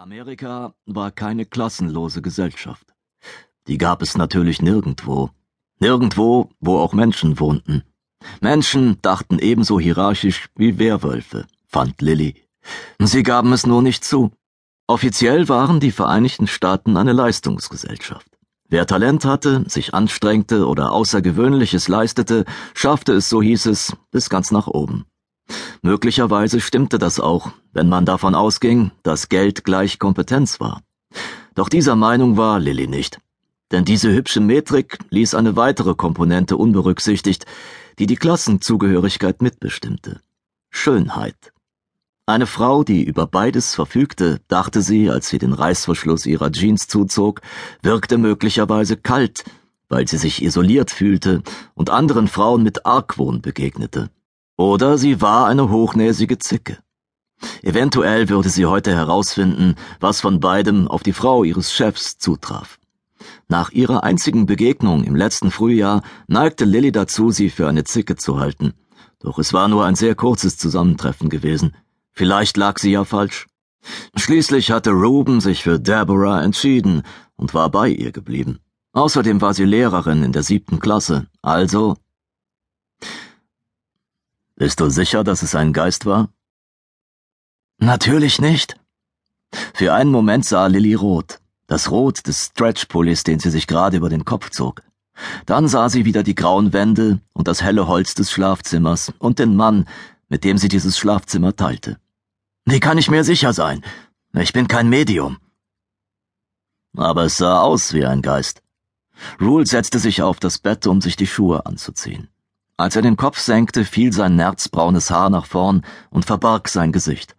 Amerika war keine klassenlose Gesellschaft. Die gab es natürlich nirgendwo. Nirgendwo, wo auch Menschen wohnten. Menschen dachten ebenso hierarchisch wie Werwölfe, fand Lilly. Sie gaben es nur nicht zu. Offiziell waren die Vereinigten Staaten eine Leistungsgesellschaft. Wer Talent hatte, sich anstrengte oder Außergewöhnliches leistete, schaffte es, so hieß es, bis ganz nach oben. Möglicherweise stimmte das auch, wenn man davon ausging, dass Geld gleich Kompetenz war. Doch dieser Meinung war Lilly nicht. Denn diese hübsche Metrik ließ eine weitere Komponente unberücksichtigt, die die Klassenzugehörigkeit mitbestimmte. Schönheit. Eine Frau, die über beides verfügte, dachte sie, als sie den Reißverschluss ihrer Jeans zuzog, wirkte möglicherweise kalt, weil sie sich isoliert fühlte und anderen Frauen mit Argwohn begegnete. Oder sie war eine hochnäsige Zicke. Eventuell würde sie heute herausfinden, was von beidem auf die Frau ihres Chefs zutraf. Nach ihrer einzigen Begegnung im letzten Frühjahr neigte Lilly dazu, sie für eine Zicke zu halten. Doch es war nur ein sehr kurzes Zusammentreffen gewesen. Vielleicht lag sie ja falsch. Schließlich hatte Ruben sich für Deborah entschieden und war bei ihr geblieben. Außerdem war sie Lehrerin in der siebten Klasse, also bist du sicher, dass es ein Geist war? Natürlich nicht. Für einen Moment sah Lilly rot, das Rot des Stretchpullis, den sie sich gerade über den Kopf zog. Dann sah sie wieder die grauen Wände und das helle Holz des Schlafzimmers und den Mann, mit dem sie dieses Schlafzimmer teilte. Wie kann ich mir sicher sein? Ich bin kein Medium. Aber es sah aus wie ein Geist. Rule setzte sich auf das Bett, um sich die Schuhe anzuziehen. Als er den Kopf senkte, fiel sein nerzbraunes Haar nach vorn und verbarg sein Gesicht.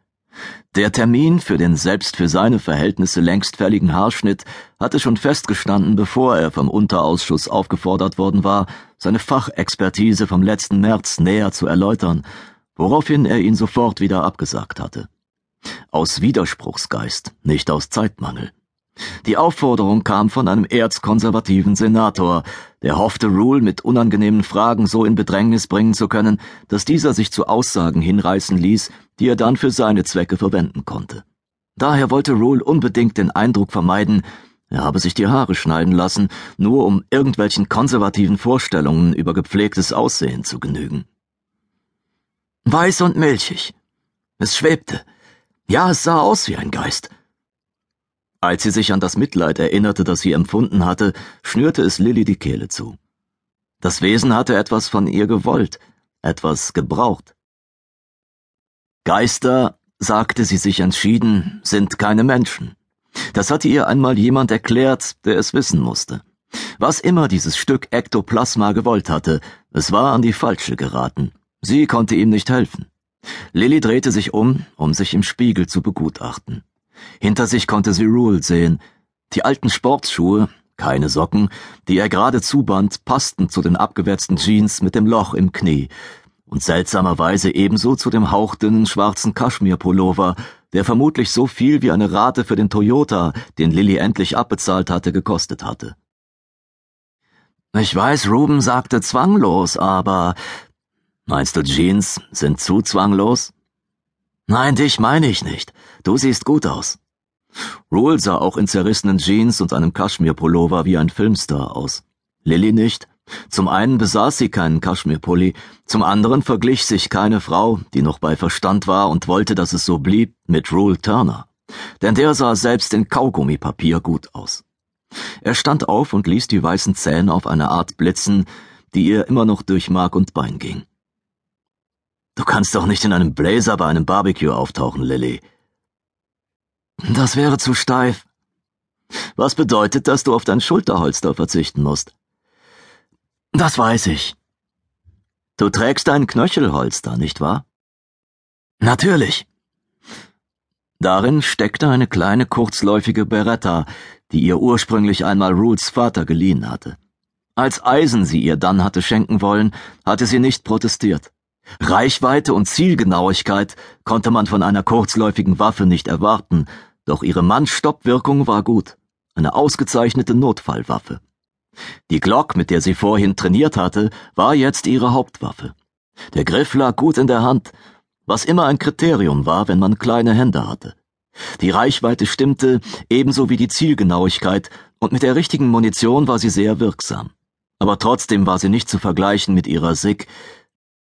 Der Termin für den selbst für seine Verhältnisse längst fälligen Haarschnitt hatte schon festgestanden, bevor er vom Unterausschuss aufgefordert worden war, seine Fachexpertise vom letzten März näher zu erläutern, woraufhin er ihn sofort wieder abgesagt hatte. Aus Widerspruchsgeist, nicht aus Zeitmangel. Die Aufforderung kam von einem erzkonservativen Senator, der hoffte, Rule mit unangenehmen Fragen so in Bedrängnis bringen zu können, dass dieser sich zu Aussagen hinreißen ließ, die er dann für seine Zwecke verwenden konnte. Daher wollte Rule unbedingt den Eindruck vermeiden, er habe sich die Haare schneiden lassen, nur um irgendwelchen konservativen Vorstellungen über gepflegtes Aussehen zu genügen. Weiß und milchig. Es schwebte. Ja, es sah aus wie ein Geist. Als sie sich an das Mitleid erinnerte, das sie empfunden hatte, schnürte es Lilly die Kehle zu. Das Wesen hatte etwas von ihr gewollt, etwas gebraucht. Geister, sagte sie sich entschieden, sind keine Menschen. Das hatte ihr einmal jemand erklärt, der es wissen musste. Was immer dieses Stück Ektoplasma gewollt hatte, es war an die falsche geraten. Sie konnte ihm nicht helfen. Lilly drehte sich um, um sich im Spiegel zu begutachten. Hinter sich konnte sie Rule sehen. Die alten Sportschuhe, keine Socken, die er gerade zuband, passten zu den abgewetzten Jeans mit dem Loch im Knie und seltsamerweise ebenso zu dem hauchdünnen schwarzen Kaschmirpullover, der vermutlich so viel wie eine Rate für den Toyota, den Lilly endlich abbezahlt hatte, gekostet hatte. Ich weiß, Ruben sagte zwanglos, aber meinst du Jeans sind zu zwanglos? Nein, dich meine ich nicht. Du siehst gut aus. Rule sah auch in zerrissenen Jeans und einem Kaschmirpullover wie ein Filmstar aus. Lilly nicht. Zum einen besaß sie keinen Kaschmirpulli, zum anderen verglich sich keine Frau, die noch bei Verstand war und wollte, dass es so blieb, mit Rule Turner. Denn der sah selbst in Kaugummipapier gut aus. Er stand auf und ließ die weißen Zähne auf eine Art blitzen, die ihr immer noch durch Mark und Bein ging. Du kannst doch nicht in einem Blazer bei einem Barbecue auftauchen, Lilly. Das wäre zu steif. Was bedeutet, dass du auf dein Schulterholster verzichten musst? Das weiß ich. Du trägst ein Knöchelholster, nicht wahr? Natürlich. Darin steckte eine kleine kurzläufige Beretta, die ihr ursprünglich einmal Ruths Vater geliehen hatte. Als Eisen sie ihr dann hatte schenken wollen, hatte sie nicht protestiert. Reichweite und Zielgenauigkeit konnte man von einer kurzläufigen Waffe nicht erwarten, doch ihre Mannstoppwirkung war gut, eine ausgezeichnete Notfallwaffe. Die Glock, mit der sie vorhin trainiert hatte, war jetzt ihre Hauptwaffe. Der Griff lag gut in der Hand, was immer ein Kriterium war, wenn man kleine Hände hatte. Die Reichweite stimmte, ebenso wie die Zielgenauigkeit, und mit der richtigen Munition war sie sehr wirksam. Aber trotzdem war sie nicht zu vergleichen mit ihrer SIG.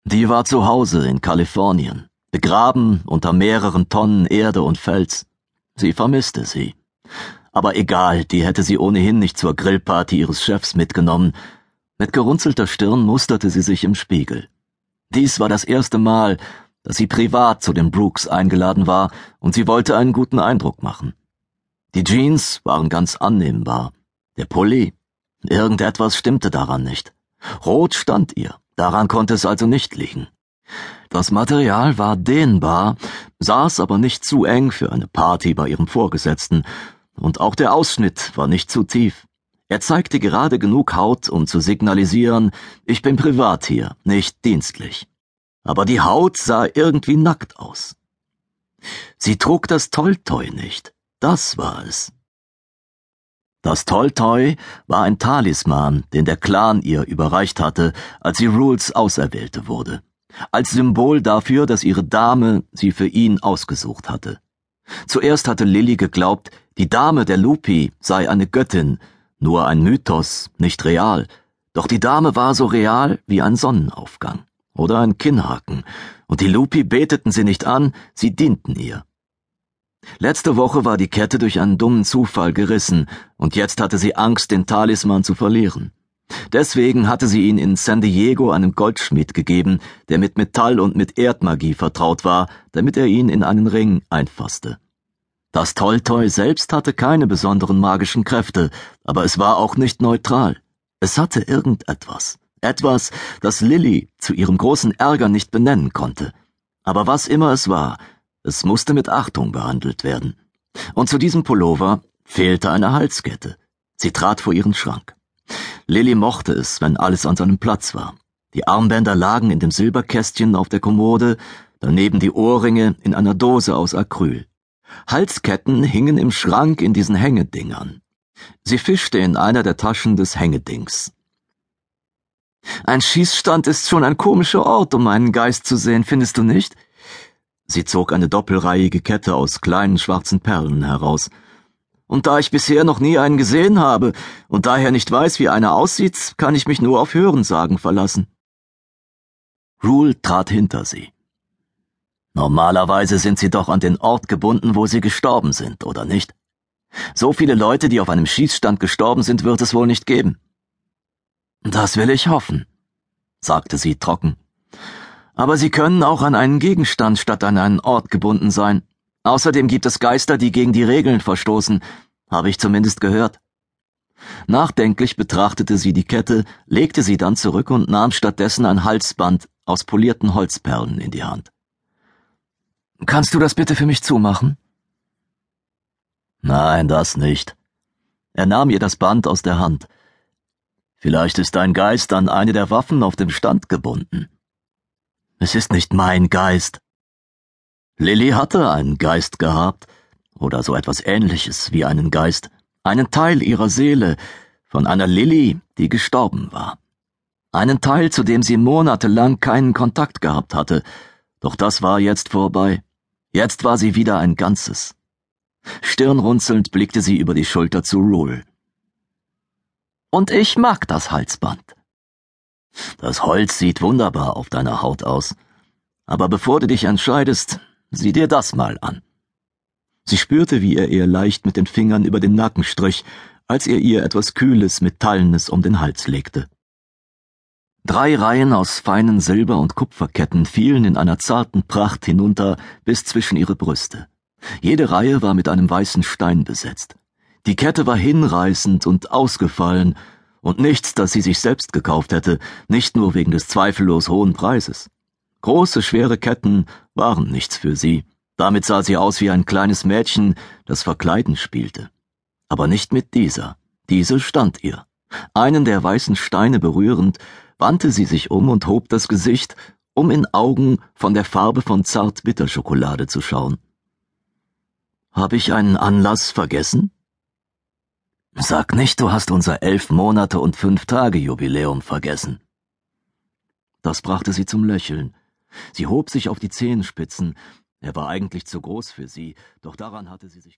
Die war zu Hause in Kalifornien, begraben unter mehreren Tonnen Erde und Fels. Sie vermisste sie. Aber egal, die hätte sie ohnehin nicht zur Grillparty ihres Chefs mitgenommen. Mit gerunzelter Stirn musterte sie sich im Spiegel. Dies war das erste Mal, dass sie privat zu den Brooks eingeladen war, und sie wollte einen guten Eindruck machen. Die Jeans waren ganz annehmbar. Der Pulli, irgendetwas stimmte daran nicht. Rot stand ihr, daran konnte es also nicht liegen. Das Material war dehnbar, saß aber nicht zu eng für eine Party bei ihrem Vorgesetzten, und auch der Ausschnitt war nicht zu tief. Er zeigte gerade genug Haut, um zu signalisieren, ich bin privat hier, nicht dienstlich aber die Haut sah irgendwie nackt aus. Sie trug das Tolltoy nicht, das war es. Das Tolltoy war ein Talisman, den der Clan ihr überreicht hatte, als sie Rules Auserwählte wurde, als Symbol dafür, dass ihre Dame sie für ihn ausgesucht hatte. Zuerst hatte Lilly geglaubt, die Dame der Lupi sei eine Göttin, nur ein Mythos, nicht real, doch die Dame war so real wie ein Sonnenaufgang oder ein Kinnhaken, und die Lupi beteten sie nicht an, sie dienten ihr. Letzte Woche war die Kette durch einen dummen Zufall gerissen, und jetzt hatte sie Angst, den Talisman zu verlieren. Deswegen hatte sie ihn in San Diego einem Goldschmied gegeben, der mit Metall und mit Erdmagie vertraut war, damit er ihn in einen Ring einfasste. Das Tolltoy selbst hatte keine besonderen magischen Kräfte, aber es war auch nicht neutral. Es hatte irgendetwas. Etwas, das Lilly zu ihrem großen Ärger nicht benennen konnte. Aber was immer es war, es musste mit Achtung behandelt werden. Und zu diesem Pullover fehlte eine Halskette. Sie trat vor ihren Schrank. Lilly mochte es, wenn alles an seinem Platz war. Die Armbänder lagen in dem Silberkästchen auf der Kommode, daneben die Ohrringe in einer Dose aus Acryl. Halsketten hingen im Schrank in diesen Hängedingern. Sie fischte in einer der Taschen des Hängedings. Ein Schießstand ist schon ein komischer Ort, um einen Geist zu sehen, findest du nicht? Sie zog eine doppelreihige Kette aus kleinen schwarzen Perlen heraus. Und da ich bisher noch nie einen gesehen habe und daher nicht weiß, wie einer aussieht, kann ich mich nur auf Hörensagen verlassen. Rule trat hinter sie. Normalerweise sind sie doch an den Ort gebunden, wo sie gestorben sind, oder nicht? So viele Leute, die auf einem Schießstand gestorben sind, wird es wohl nicht geben. Das will ich hoffen, sagte sie trocken. Aber sie können auch an einen Gegenstand statt an einen Ort gebunden sein. Außerdem gibt es Geister, die gegen die Regeln verstoßen, habe ich zumindest gehört. Nachdenklich betrachtete sie die Kette, legte sie dann zurück und nahm stattdessen ein Halsband aus polierten Holzperlen in die Hand. Kannst du das bitte für mich zumachen? Nein, das nicht. Er nahm ihr das Band aus der Hand. Vielleicht ist dein Geist an eine der Waffen auf dem Stand gebunden. Es ist nicht mein Geist. Lilly hatte einen Geist gehabt, oder so etwas ähnliches wie einen Geist, einen Teil ihrer Seele, von einer Lilly, die gestorben war. Einen Teil, zu dem sie monatelang keinen Kontakt gehabt hatte, doch das war jetzt vorbei. Jetzt war sie wieder ein Ganzes. Stirnrunzelnd blickte sie über die Schulter zu Rule. Und ich mag das Halsband. Das Holz sieht wunderbar auf deiner Haut aus. Aber bevor du dich entscheidest, sieh dir das mal an. Sie spürte, wie er ihr leicht mit den Fingern über den Nacken strich, als er ihr etwas Kühles, Metallenes um den Hals legte. Drei Reihen aus feinen Silber- und Kupferketten fielen in einer zarten Pracht hinunter bis zwischen ihre Brüste. Jede Reihe war mit einem weißen Stein besetzt. Die Kette war hinreißend und ausgefallen, und nichts, das sie sich selbst gekauft hätte, nicht nur wegen des zweifellos hohen Preises. Große, schwere Ketten waren nichts für sie. Damit sah sie aus wie ein kleines Mädchen, das Verkleiden spielte. Aber nicht mit dieser. Diese stand ihr. Einen der weißen Steine berührend, wandte sie sich um und hob das Gesicht, um in Augen von der Farbe von Zartbitterschokolade zu schauen. Hab ich einen Anlass vergessen? Sag nicht, du hast unser elf Monate und fünf Tage Jubiläum vergessen. Das brachte sie zum Lächeln. Sie hob sich auf die Zehenspitzen. Er war eigentlich zu groß für sie, doch daran hatte sie sich